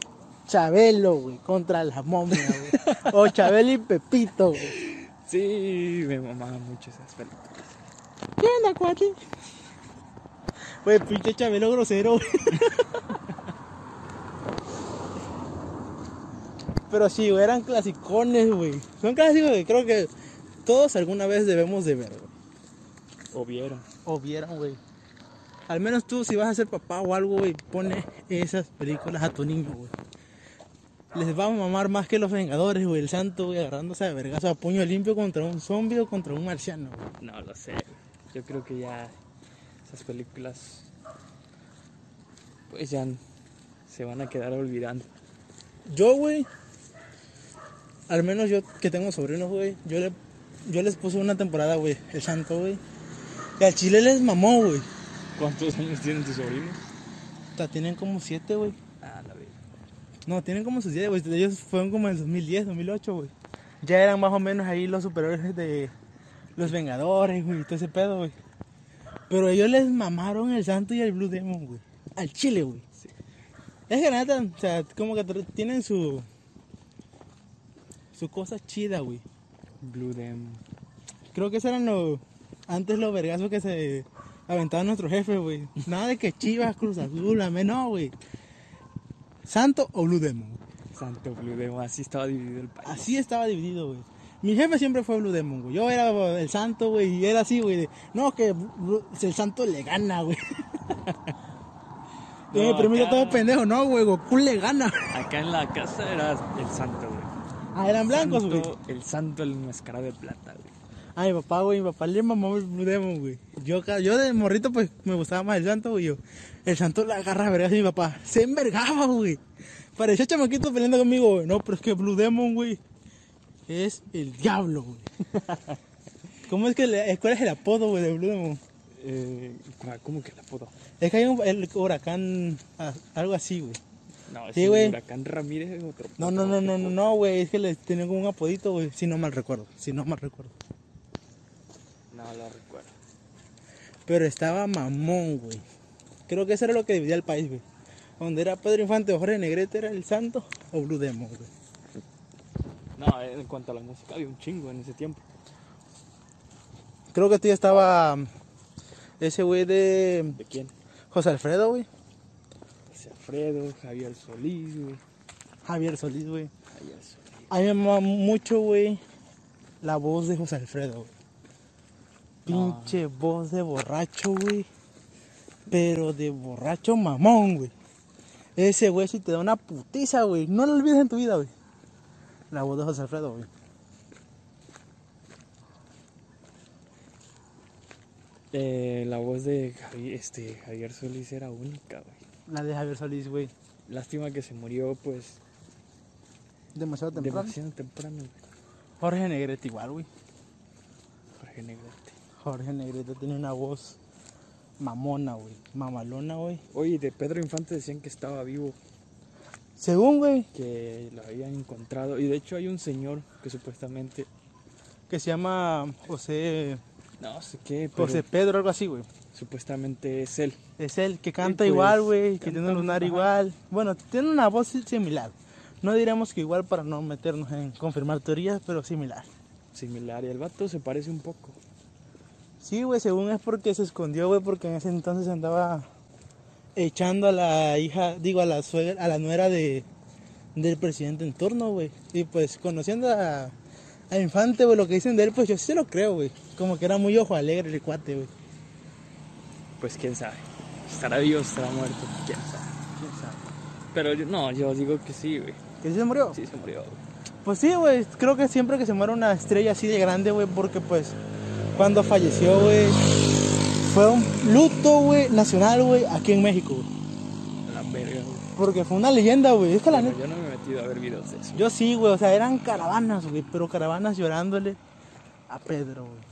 Chabelo, güey, contra la momia, güey. O Chabelo y Pepito, güey. Sí, me mamaban mucho esas películas. ¿Qué onda, cuate? Güey, pinche Chabelo grosero, güey. Pero sí, güey, eran clasicones, güey. Son clásicos que creo que todos alguna vez debemos de ver, güey. O vieron. O vieron, güey. Al menos tú, si vas a ser papá o algo, güey, pone esas películas a tu niño, güey. Les va a mamar más que los Vengadores, güey. El santo, güey, agarrándose de vergazo a puño limpio contra un zombie o contra un marciano. No lo sé. Yo creo que ya esas películas pues ya se van a quedar olvidando. Yo, güey, al menos yo que tengo sobrinos, güey, yo, le, yo les puse una temporada, güey, el santo, güey. Y al chile les mamó, güey. ¿Cuántos años tienen tus sobrinos? O sea, tienen como siete, güey. Ah, la vida. No, tienen como sus 10, güey. Ellos fueron como en 2010, 2008, güey. Ya eran más o menos ahí los superiores de los Vengadores, güey, todo ese pedo, güey. Pero ellos les mamaron el Santo y el Blue Demon, güey. Al chile, güey. Sí. Es que nada, o sea, como que tienen su. su cosa chida, güey. Blue Demon. Creo que esos eran los. Antes los vergazos que se aventaban nuestros jefes, güey. Nada de que Chivas, Cruz Azul, amén, no, güey. Santo o Blue Demon. Santo Blue Demon, así estaba dividido el país. Así estaba dividido, güey. Mi jefe siempre fue Blue Demon, güey. Yo era el santo, güey, y era así, güey. No, que el santo le gana, güey. <laughs> No, primito acá- todo pendejo, no, güey, Goku le gana. Acá en la casa era el santo, güey. Ah, eran blancos, güey. El santo, el enmascarado de plata, güey. A mi papá, güey, mi papá le mamó el Blue Demon, güey. Yo, yo de morrito, pues, me gustaba más el santo, güey. Yo, el santo la agarra a vergas y mi papá se envergaba, güey. Parecía chamaquito peleando conmigo, güey. No, pero es que Blue Demon, güey, es el diablo, güey. <laughs> ¿Cómo es que, le- cuál es el apodo, güey, de Blue Demon? Eh, ¿Cómo que la puedo? Es que hay un el huracán, ah, algo así, güey. No, es Sí, el huracán Ramírez es otro. No, no, no, no, no, no, güey. Es que le tenían como un apodito, güey. Si no mal recuerdo. Si no mal recuerdo. No lo recuerdo. Pero estaba mamón, güey. Creo que eso era lo que dividía el país, güey. Donde era Pedro Infante o Jorge Negrete era el santo o Blue Demon, güey. No, en cuanto a la música había un chingo en ese tiempo. Creo que tú ya estaba mm, ese güey de ¿De quién? José Alfredo, güey. José Alfredo, Javier Solís, güey. Javier Solís, güey. Javier Solís. A mí me mama mucho, güey, la voz de José Alfredo, güey. Pinche voz de borracho, güey. Pero de borracho mamón, güey. Ese güey si te da una putiza, güey. No lo olvides en tu vida, güey. La voz de José Alfredo, güey. Eh, la voz de Javi- este, Javier Solís era única, güey. La de Javier Solís, güey. Lástima que se murió, pues, Demasiado temprano. demasiado temprano, güey. Jorge Negrete igual, güey. Jorge Negrete. Jorge Negrete tiene una voz mamona, güey. Mamalona, güey. Oye, de Pedro Infante decían que estaba vivo, Según, güey, que lo habían encontrado. Y de hecho hay un señor que supuestamente, que se llama José, no sé qué, pero José Pedro, algo así, güey. supuestamente es él. Es él que canta pues, igual, güey, que tiene un lunar ajá. igual. Bueno, tiene una voz similar. No diremos que igual para no meternos en confirmar teorías, pero similar. Similar, y el vato se parece un poco. Sí, güey, según es porque se escondió, güey, porque en ese entonces andaba echando a la hija, digo, a la suegra, a la nuera de, del presidente en turno, güey. Y pues conociendo a, a Infante, güey, lo que dicen de él, pues yo sí se lo creo, güey. Como que era muy ojo alegre el cuate, güey. Pues quién sabe. Estará vivo, estará muerto, quién sabe. ¿Quién sabe? Pero yo, no, yo digo que sí, güey. ¿Que sí se murió? Sí se murió. güey. Pues sí, güey, creo que siempre que se muere una estrella así de grande, güey, porque pues cuando falleció, güey, fue un luto, güey, nacional, güey, aquí en México, güey. La verga, güey. Porque fue una leyenda, güey. Es que la Bueno, neta- yo no me he metido a ver videos de eso. Yo sí, güey, o sea, eran caravanas, güey, pero caravanas llorándole a Pedro, güey.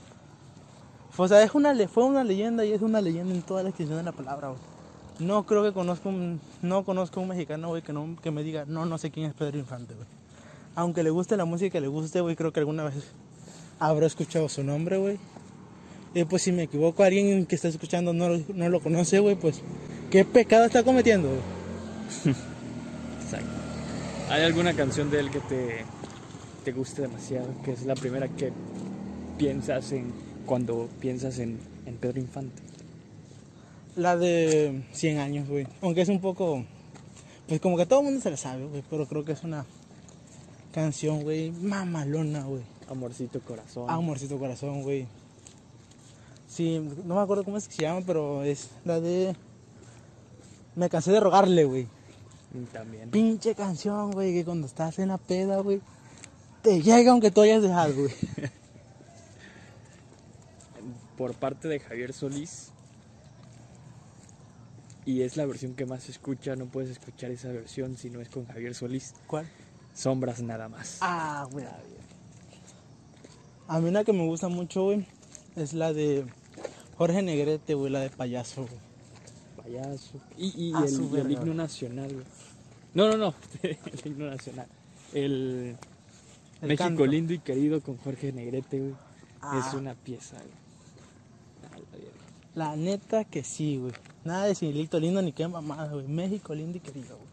O sea, es una, fue una leyenda y es una leyenda en toda la extensión de la palabra, güey. No creo que conozco un, no conozco un mexicano, güey, que, no, que me diga, no, no sé quién es Pedro Infante, güey. Aunque le guste la música que le guste, güey, creo que alguna vez habrá escuchado su nombre, güey. Y pues si me equivoco, alguien que está escuchando no, lo- no lo conoce, güey, pues, ¿qué pecado está cometiendo? Exacto. ¿Hay alguna canción de él que te, te guste demasiado? Que es la primera que piensas en cuando piensas en, en Pedro Infante. La de 100 años, güey. Aunque es un poco. Pues como que todo el mundo se la sabe, güey. Pero creo que es una canción, güey, mamalona, güey. Amorcito corazón. Amorcito corazón, güey. Sí, no me acuerdo cómo es que se llama, pero es la de. Me cansé de rogarle, güey. Mm, También. Pinche canción, güey, que cuando estás en la peda, güey, te llega aunque tú hayas dejado, güey. <laughs> Por parte de Javier Solís. Y es la versión que más se escucha. No puedes escuchar esa versión si no es con Javier Solís. ¿Cuál? Sombras nada más. Ah, güey. A mí una que me gusta mucho, güey, es la de Jorge Negrete, güey, la de payaso, güey. Payaso. Y, y Ah, el, y himno nacional, güey. No, no, no. <laughs> el himno nacional. El, El México canto. lindo y querido con Jorge Negrete, güey. Ah. Es una pieza, güey. La neta que sí, güey. Nada de cielito lindo ni qué mamada, güey. México lindo y querido, güey.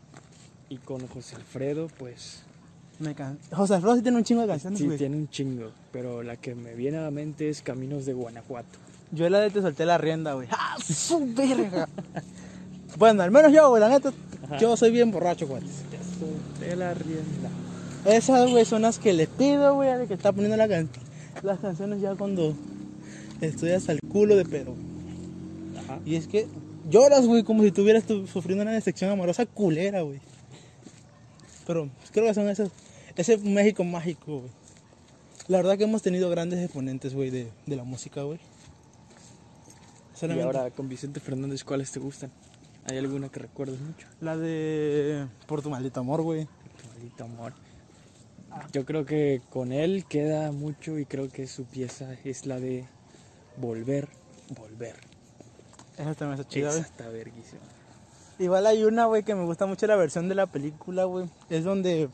Y con José Alfredo, pues Me can... José Alfredo sí tiene un chingo de canciones, sí güey. tiene un chingo. Pero la que me viene a la mente es Caminos de Guanajuato. Yo la de te solté la rienda, güey. ¡Ah, su verga! bueno, al menos yo, güey, la neta, yo soy bien borracho, güey. Ya solté la rienda. Esas, güey, son las que le pido, güey, al que está poniendo la can- las canciones ya cuando estoy hasta el culo de pedo. Ajá. Y es que lloras, güey, como si tuvieras tu- sufriendo una decepción amorosa culera, güey. Pero creo que son esos, ese México mágico, güey. La verdad que hemos tenido grandes exponentes, güey, de, de la música, güey. Y ahora con Vicente Fernández, ¿cuáles te gustan? ¿Hay alguna que recuerdes mucho? la de Por tu maldito amor, güey. Maldito amor. Yo creo que con él queda mucho y creo que su pieza es la de Volver, Volver. Esa también está chida, Esa está verguísima. Igual hay una, güey, que me gusta mucho la versión de la película, güey. Es donde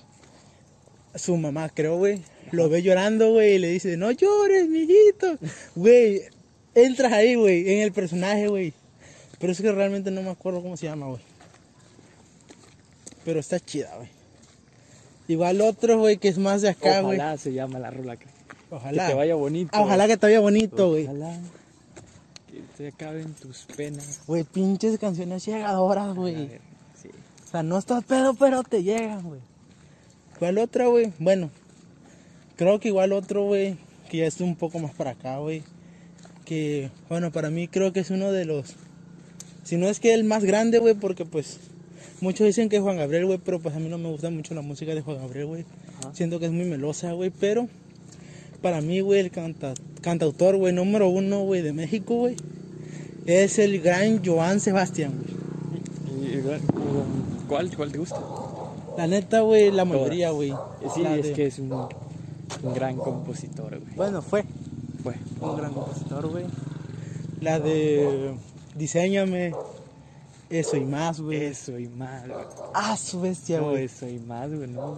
su mamá, creo, güey, lo ve llorando, güey, y le dice, no llores, mijito. Güey, entras ahí, güey, en el personaje, güey. Pero es que realmente no me acuerdo cómo se llama, güey. Pero está chida, güey. Igual otro, güey, que es más de acá, güey. Ojalá se llama la rola. Que, Ojalá. que te vaya bonito. Ah, ojalá que te vaya bonito, güey. Ojalá que te acaben tus penas. Güey, pinches canciones llegadoras, güey. sí. O sea, no estás pedo, pero te llegan, güey. ¿Cuál otra, güey? Bueno, creo que igual otro, güey, que ya es un poco más para acá, güey. Que, bueno, para mí creo que es uno de los... Si no es que el más grande, güey, porque pues... Muchos dicen que es Juan Gabriel, güey, pero pues a mí no me gusta mucho la música de Juan Gabriel, güey. Siento que es muy melosa, güey, pero... Para mí, güey, el canta, cantautor, güey, número uno, güey, de México, güey. Es el gran Joan Sebastián, güey. ¿Cuál, ¿Cuál te gusta? La neta, güey, la mayoría, güey. Sí, La es de- que es un, un gran compositor, güey. Bueno, fue Fue. un gran compositor, güey. La de Diseñame, eso y más, güey. Eso y más, güey. Ah, su bestia, No, güey. eso y más, güey. No.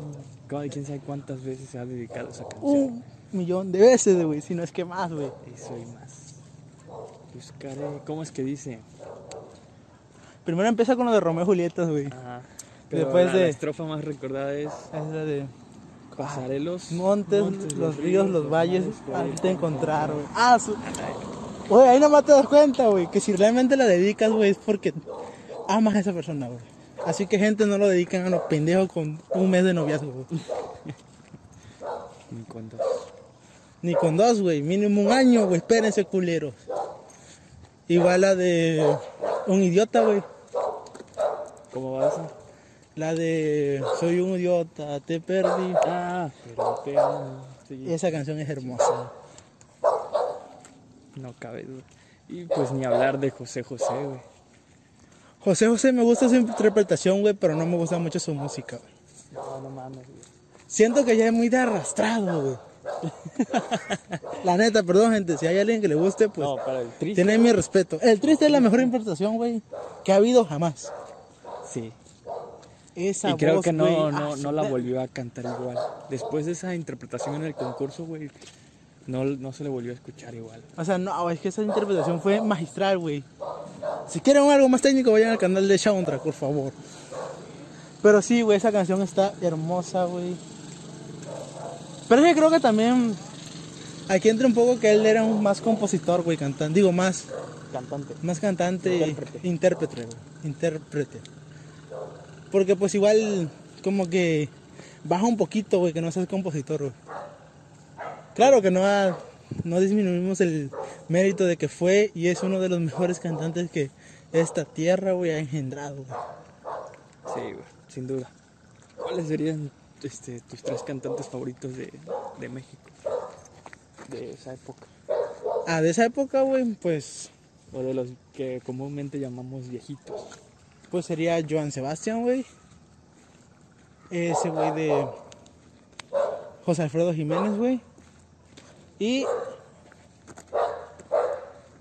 ¿Cómo- ¿Quién sabe cuántas veces se ha dedicado a esa canción? Un millón de veces, güey, si no es que más, güey. Eso y más. Buscaré. ¿Cómo es que dice? Primero empieza con lo de Romeo y Julieta, güey. Ajá. Pero Después la, de- la estrofa más recordada es Es la de Pasaré los montes, los ríos, los valles, mares, al te encontrar, güey. Ah, su... Güey, ahí nomás te das cuenta, güey, que si realmente la dedicas, güey, es porque amas a esa persona, güey. Así que gente no lo dedican a los pendejos con un mes de noviazgo, güey. Ni con dos. Ni con dos, güey. Mínimo un año, güey. Espérense, culeros. Igual la de un idiota, güey. ¿Cómo va eso? La de soy un idiota, te perdí. Ah, pero. Sí, Esa canción es hermosa. no cabe duda. Y pues ni hablar de José José, güey. José José me gusta su interpretación, güey, pero no me gusta mucho su música, güey. No, no mames, güey. Siento que ya es muy de arrastrado, güey. <laughs> La neta, perdón, gente. Si hay alguien que le guste, pues no, para el triste. tiene mi respeto. El triste es la mejor interpretación, güey, que ha habido jamás. Sí. Esa Y creo voz, que no, no, ah, no la volvió a cantar igual. Después de esa interpretación en el concurso, güey, no, no se le volvió a escuchar igual. O sea, no, es que esa interpretación fue magistral, güey. Si quieren algo más técnico, vayan al canal de Soundtrack, por favor. Pero sí, güey, esa canción está hermosa, güey. Pero es que creo que también aquí entra un poco que él era un más compositor, güey, cantante. Digo, más, Cantante. más cantante, Intérprete. intérprete, güey. Intérprete. Porque pues igual como que baja un poquito, güey, que no seas compositor, güey. Claro que no, ha- no disminuimos el mérito de que fue y es uno de los mejores cantantes que esta tierra, güey, ha engendrado, güey. Sí, güey, sin duda. ¿Cuáles serían este, tus tres cantantes favoritos de, de México? De esa época. Ah, de esa época, güey, pues, O de los que comúnmente llamamos viejitos. Pues sería Joan Sebastián, güey. Ese güey de José Alfredo Jiménez, güey. Y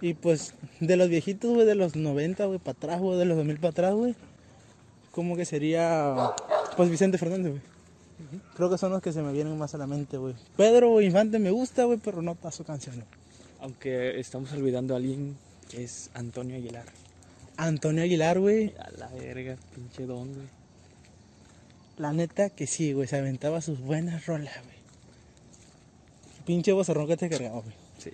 y pues de los viejitos, güey, de los 90, güey, para atrás, güey, de los 2000 para atrás, güey. Como que sería pues Vicente Fernández, güey. Creo que son los que se me vienen más a la mente, güey. Pedro Infante me gusta, güey, pero no su canción. Aunque estamos olvidando a alguien que es Antonio Aguilar. Antonio Aguilar, güey. A la verga, pinche don, güey. La neta que sí, güey, se aventaba sus buenas rolas, güey. Pinche bozarrón que te cargaba, güey. Sí.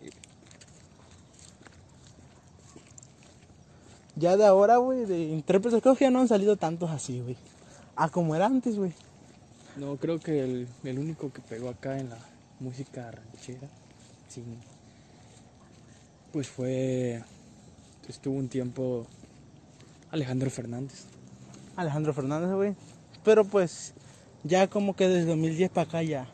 Ya de ahora, güey, de intérpretes, creo que ya no han salido tantos así, güey. A como era antes, güey. No, creo que el, el único que pegó acá en la música ranchera, sí, pues fue, estuvo un tiempo Alejandro Fernández. Alejandro Fernández, güey. Pero pues ya como que desde 2010 para acá ya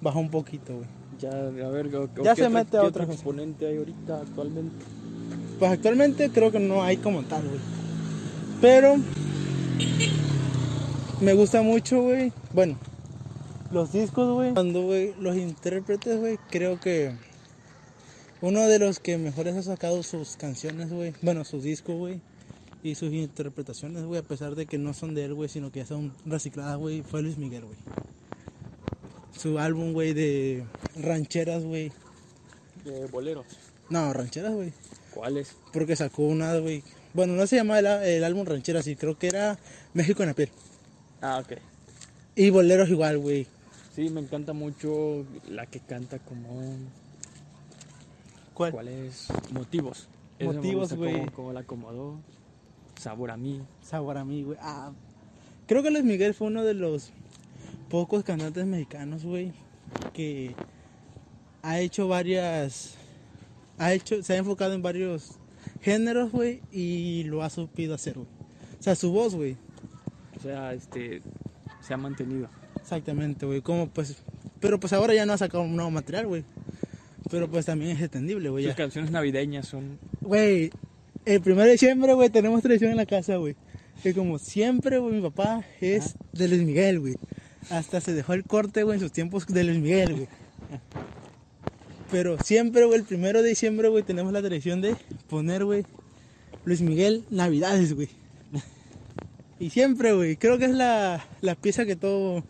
bajó un poquito, güey. Ya, a ver, ¿qué Ya qué se mete a otro cosa. exponente hay ahorita actualmente? Pues actualmente creo que no hay como tal, güey. Pero me gusta mucho, güey. Bueno, los discos, güey. Cuando, güey, los intérpretes, güey, creo que uno de los que mejores ha sacado sus canciones, güey. Bueno, sus discos, güey. Y sus interpretaciones, güey, a pesar de que no son de él, güey, sino que ya son recicladas, güey, fue Luis Miguel, güey. Su álbum, güey, de rancheras, güey. De boleros. No, rancheras, güey. ¿Cuáles? Porque sacó una, güey. Bueno, no se llamaba el, el álbum Ranchera, sí, creo que era México en la piel. Ah, ok. Y Boleros igual, güey. Sí, me encanta mucho la que canta como... ¿Cuál? ¿Cuál es? Motivos. Motivos, güey. Cómo, cómo la acomodó. Sabor a mí. Sabor a mí, güey. Ah, creo que Luis Miguel fue uno de los pocos cantantes mexicanos, güey, que ha hecho varias. Ha hecho, se ha enfocado en varios géneros, güey, y lo ha supido hacer, güey. O sea, su voz, güey. O sea, este... Se ha mantenido. Exactamente, güey. Como pues. Pero pues ahora ya no ha sacado un nuevo material, güey. Pero pues también es entendible, güey. Sus canciones navideñas son... Güey, el primer de diciembre, güey, tenemos tradición en la casa, güey. Que como siempre, güey, mi papá es de Luis Miguel, güey. Hasta se dejó el corte, güey, en sus tiempos de Luis Miguel, güey. Pero siempre, güey, el primero de diciembre, güey, tenemos la tradición de poner, güey, Luis Miguel Navidades, güey. Y siempre, güey, creo que es la, la pieza que todo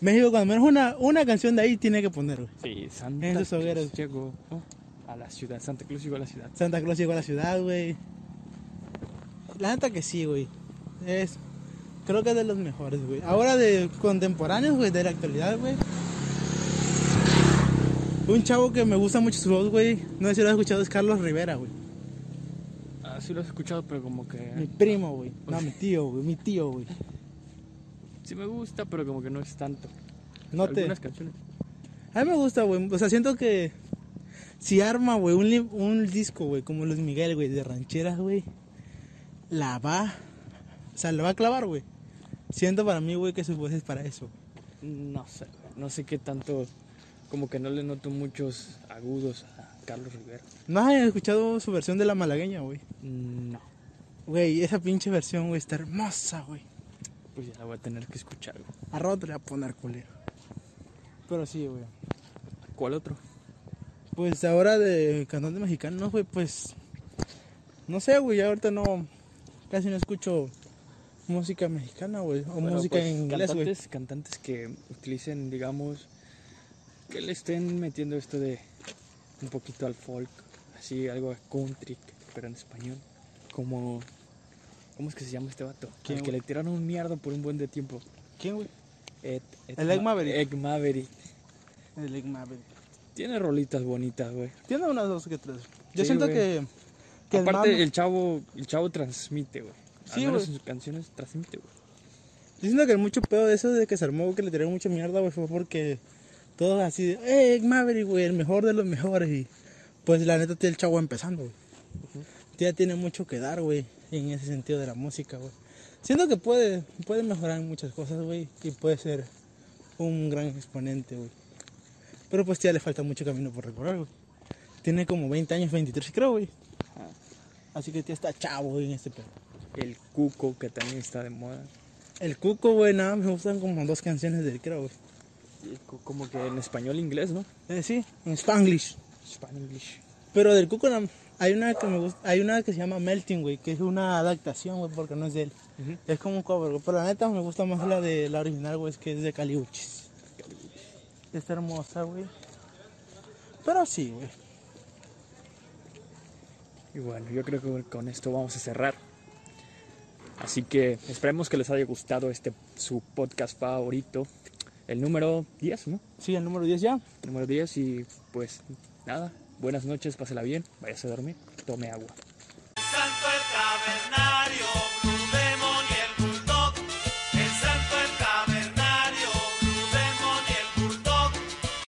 México, cuando menos una, una canción de ahí, tiene que poner, güey. Sí, Santa En sus hogueras. llegó. A la ciudad. Santa Claus llegó a la ciudad. Santa Claus llegó a la ciudad, güey. La neta que sí, güey. Es. Creo que es de los mejores, güey. Ahora de contemporáneos, güey, de la actualidad, güey. Un chavo que me gusta mucho su voz, güey. No sé si lo has escuchado, es Carlos Rivera, güey. Ah, sí lo has escuchado, pero como que... Mi primo, güey. No, mi tío, güey. Mi tío, güey. Sí me gusta, pero como que no es tanto. No te. Algunas canciones. A mí me gusta, güey. O sea, siento que si arma, güey, un, un disco, güey, como Luis Miguel, güey, de rancheras, güey, la va. O sea, la va a clavar, güey. Siento para mí, güey, que su voz es para eso. No sé, no sé qué tanto... Como que no le noto muchos agudos a Carlos Rivera. ¿No has escuchado su versión de la malagueña, güey? No, Güey, esa pinche versión, güey, está hermosa, güey. pues ya la voy a tener que escuchar. güey. A te la voy a poner culero. Pero sí, güey. ¿Cuál otro? Pues ahora de cantante mexicano, güey, pues. No sé, güey, ahorita no. Casi no escucho música mexicana, güey. O Bueno, música pues, en inglés, güey. cantantes, cantantes que utilicen, digamos, que le estén metiendo esto de un poquito al folk, así algo country, pero en español. Como, ¿cómo es que se llama este vato? ¿Quién, El que le tiraron un mierda por un buen de tiempo. ¿Quién, güey? El Ma- Maverick. Ed Maverick. El Ig Maverick. Tiene rolitas bonitas, güey. Tiene unas dos que tres. Yo Sí, siento güey. que. que el Aparte, el chavo, el chavo transmite, güey. Sí, Al menos güey. en sus canciones transmite, güey. Yo siento que el mucho pedo de eso de que se armó, que le tiraron mucha mierda, güey, fue porque todos así de, eh, Maverick, güey, el mejor de los mejores. Y pues la neta, tiene el chavo empezando, güey. Ya tiene mucho que dar, güey, en ese sentido de la música, güey. Siento que puede, puede mejorar en muchas cosas, güey, y puede ser un gran exponente, güey. Pero pues ya le falta mucho camino por recorrer, güey. Tiene como 20 años, 23, creo, güey. Ajá. Así que ya está chavo, güey, en este pedo. El Cuco, que también está de moda. El Cuco, güey, nada, me gustan como dos canciones del creo, güey. Como que en español inglés, ¿no? Eh, sí, en Spanglish. Spanglish. Pero del Cuco hay una que me gusta, hay una que se llama Melting, güey, que es una adaptación, güey, porque no es de él. Es como un cover, güey. Pero la neta me gusta más la de la original, güey, es que es de Caliuchis. Está hermosa, güey. Pero sí, güey. Y bueno, yo creo que con esto vamos a cerrar. Así que esperemos que les haya gustado este su podcast favorito. El número 10, ¿no? Sí, el número 10 ya. Número 10 y pues nada. Buenas noches, pásela bien, váyase a dormir, tome agua. Santo el tabernario.